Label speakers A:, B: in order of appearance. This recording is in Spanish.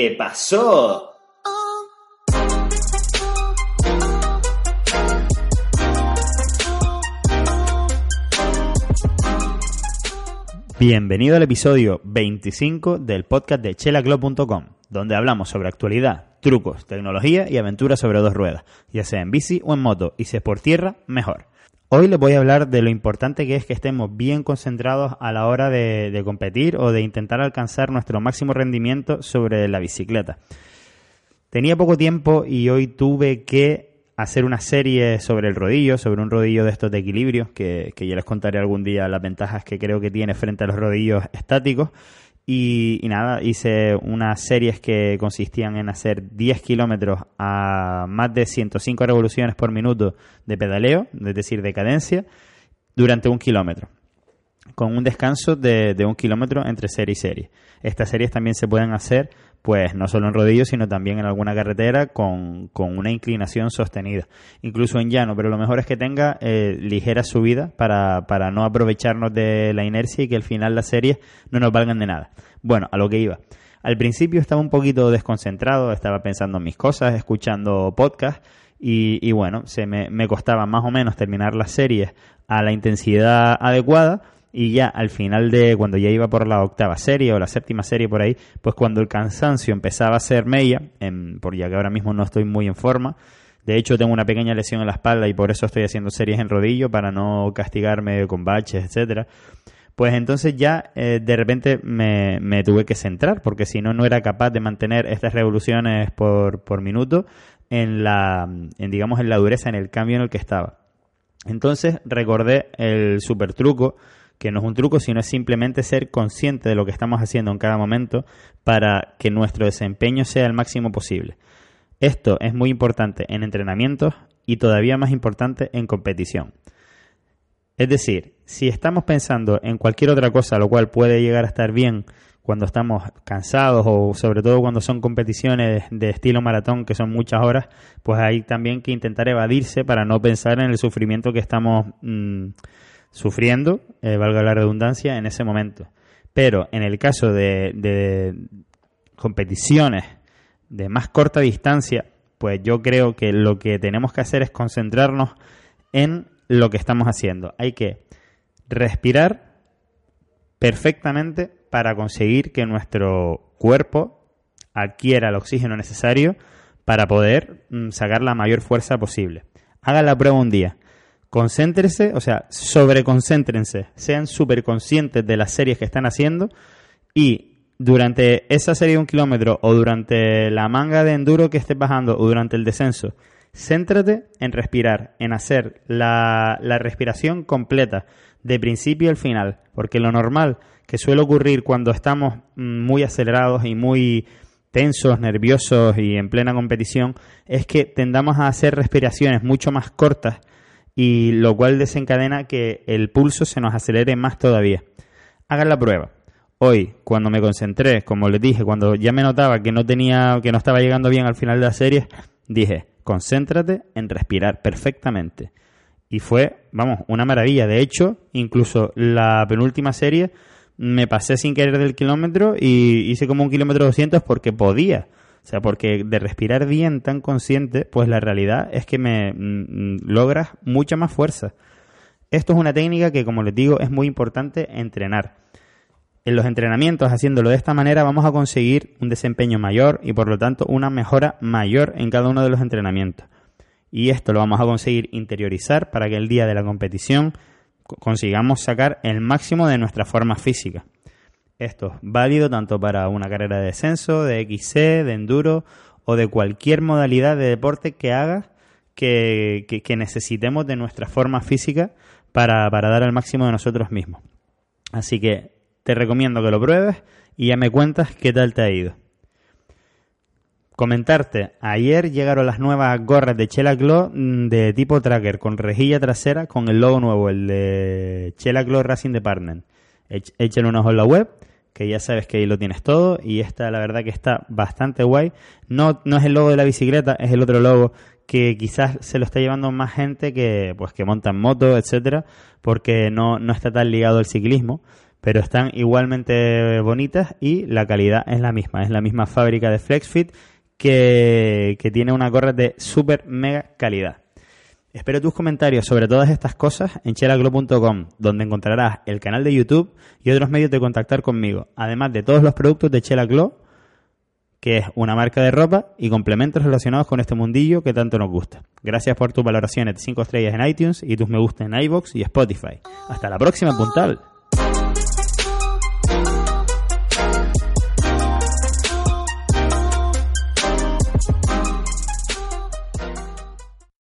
A: ¿Qué pasó?
B: Bienvenido al episodio 25 del podcast de chelaclub.com, donde hablamos sobre actualidad, trucos, tecnología y aventuras sobre dos ruedas, ya sea en bici o en moto, y si es por tierra, mejor. Hoy les voy a hablar de lo importante que es que estemos bien concentrados a la hora de, competir o de intentar alcanzar nuestro máximo rendimiento sobre la bicicleta. Tenía poco tiempo y hoy tuve que hacer una serie sobre el rodillo, sobre un rodillo de estos de equilibrio, que, que ya les contaré algún día las ventajas que creo que tiene frente a los rodillos estáticos. Y, nada, hice unas series que consistían en hacer 10 kilómetros a más de 105 revoluciones por minuto de pedaleo, es decir, de cadencia, durante un kilómetro con un descanso de, de, un kilómetro entre serie y serie. Estas series también se pueden hacer, pues no solo en rodillos, sino también en alguna carretera con, con una inclinación sostenida, incluso en llano, pero lo mejor es que tenga eh, ligera subida para, para no aprovecharnos de la inercia y que al final las series no nos valgan de nada. Bueno, a lo que iba. Al principio estaba un poquito desconcentrado, estaba pensando en mis cosas, escuchando podcasts y, y bueno, se me, me costaba más o menos terminar las series a la intensidad adecuada y ya al final de cuando ya iba por la octava serie o la séptima serie por ahí, pues cuando el cansancio empezaba a ser media, por ya que ahora mismo no estoy muy en forma, de hecho tengo una pequeña lesión en la espalda y por eso estoy haciendo series en rodillo para no castigarme con baches, etcétera. Pues entonces ya eh, de repente me, me, tuve que centrar, porque si no, no era capaz de mantener estas revoluciones por, por minuto en la, en, digamos, en la dureza, en el cambio en el que estaba. Entonces recordé el super truco que no es un truco, sino es simplemente ser consciente de lo que estamos haciendo en cada momento para que nuestro desempeño sea el máximo posible. Esto es muy importante en entrenamientos y todavía más importante en competición. Es decir, si estamos pensando en cualquier otra cosa, lo cual puede llegar a estar bien cuando estamos cansados o sobre todo cuando son competiciones de estilo maratón que son muchas horas, pues hay también que intentar evadirse para no pensar en el sufrimiento que estamos mmm, sufriendo, eh, valga la redundancia, en ese momento. Pero en el caso de, de, competiciones de más corta distancia, pues yo creo que lo que tenemos que hacer es concentrarnos en lo que estamos haciendo. Hay que respirar perfectamente para conseguir que nuestro cuerpo adquiera el oxígeno necesario para poder mm, sacar la mayor fuerza posible. Hagan la prueba un día concéntrense, o sea, sobreconcéntrense, sean súper conscientes de las series que están haciendo y durante esa serie de un kilómetro o durante la manga de enduro que estés bajando o durante el descenso, céntrate en respirar, en hacer la, la respiración completa, de principio al final, porque lo normal que suele ocurrir cuando estamos muy acelerados y muy tensos, nerviosos y en plena competición, es que tendamos a hacer respiraciones mucho más cortas y lo cual desencadena que el pulso se nos acelere más todavía. Hagan la prueba. Hoy, cuando me concentré, como les dije, cuando ya me notaba que no tenía, que no estaba llegando bien al final de la serie, dije, concéntrate en respirar perfectamente. Y fue, vamos, una maravilla. De hecho, incluso la penúltima serie me pasé sin querer del kilómetro y hice como un kilómetro 200 porque podía. O sea, porque de respirar bien tan consciente, pues la realidad es que me mm, logras mucha más fuerza. Esto es una técnica que, como les digo, es muy importante entrenar. En los entrenamientos, haciéndolo de esta manera, vamos a conseguir un desempeño mayor y, por lo tanto, una mejora mayor en cada uno de los entrenamientos. Y esto lo vamos a conseguir interiorizar para que el día de la competición consigamos sacar el máximo de nuestra forma física. Esto es válido tanto para una carrera de descenso, de XC, de enduro o de cualquier modalidad de deporte que hagas que, que, necesitemos de nuestra forma física para, para dar al máximo de nosotros mismos. Así que te recomiendo que lo pruebes y ya me cuentas qué tal te ha ido. Comentarte, ayer llegaron las nuevas gorras de Chela Glow de tipo tracker con rejilla trasera con el logo nuevo, el de Chela Glow Racing Department. Échale un ojo en la web que ya sabes que ahí lo tienes todo y esta la verdad que está bastante guay. No, no es el logo de la bicicleta, es el otro logo que quizás se lo está llevando más gente que pues que monta en moto, etcétera, porque no, no está tan ligado al ciclismo. pero están igualmente bonitas y la calidad es la misma. Es la misma fábrica de FlexFit que, que tiene una gorra de super mega calidad. Espero tus comentarios sobre todas estas cosas en chelaglo.com, donde encontrarás el canal de YouTube y otros medios de contactar conmigo, además de todos los productos de Chela que es una marca de ropa y complementos relacionados con este mundillo que tanto nos gusta. Gracias por tus valoraciones de 5 estrellas en iTunes y tus me gusta en iBox y Spotify. Hasta la próxima, puntal.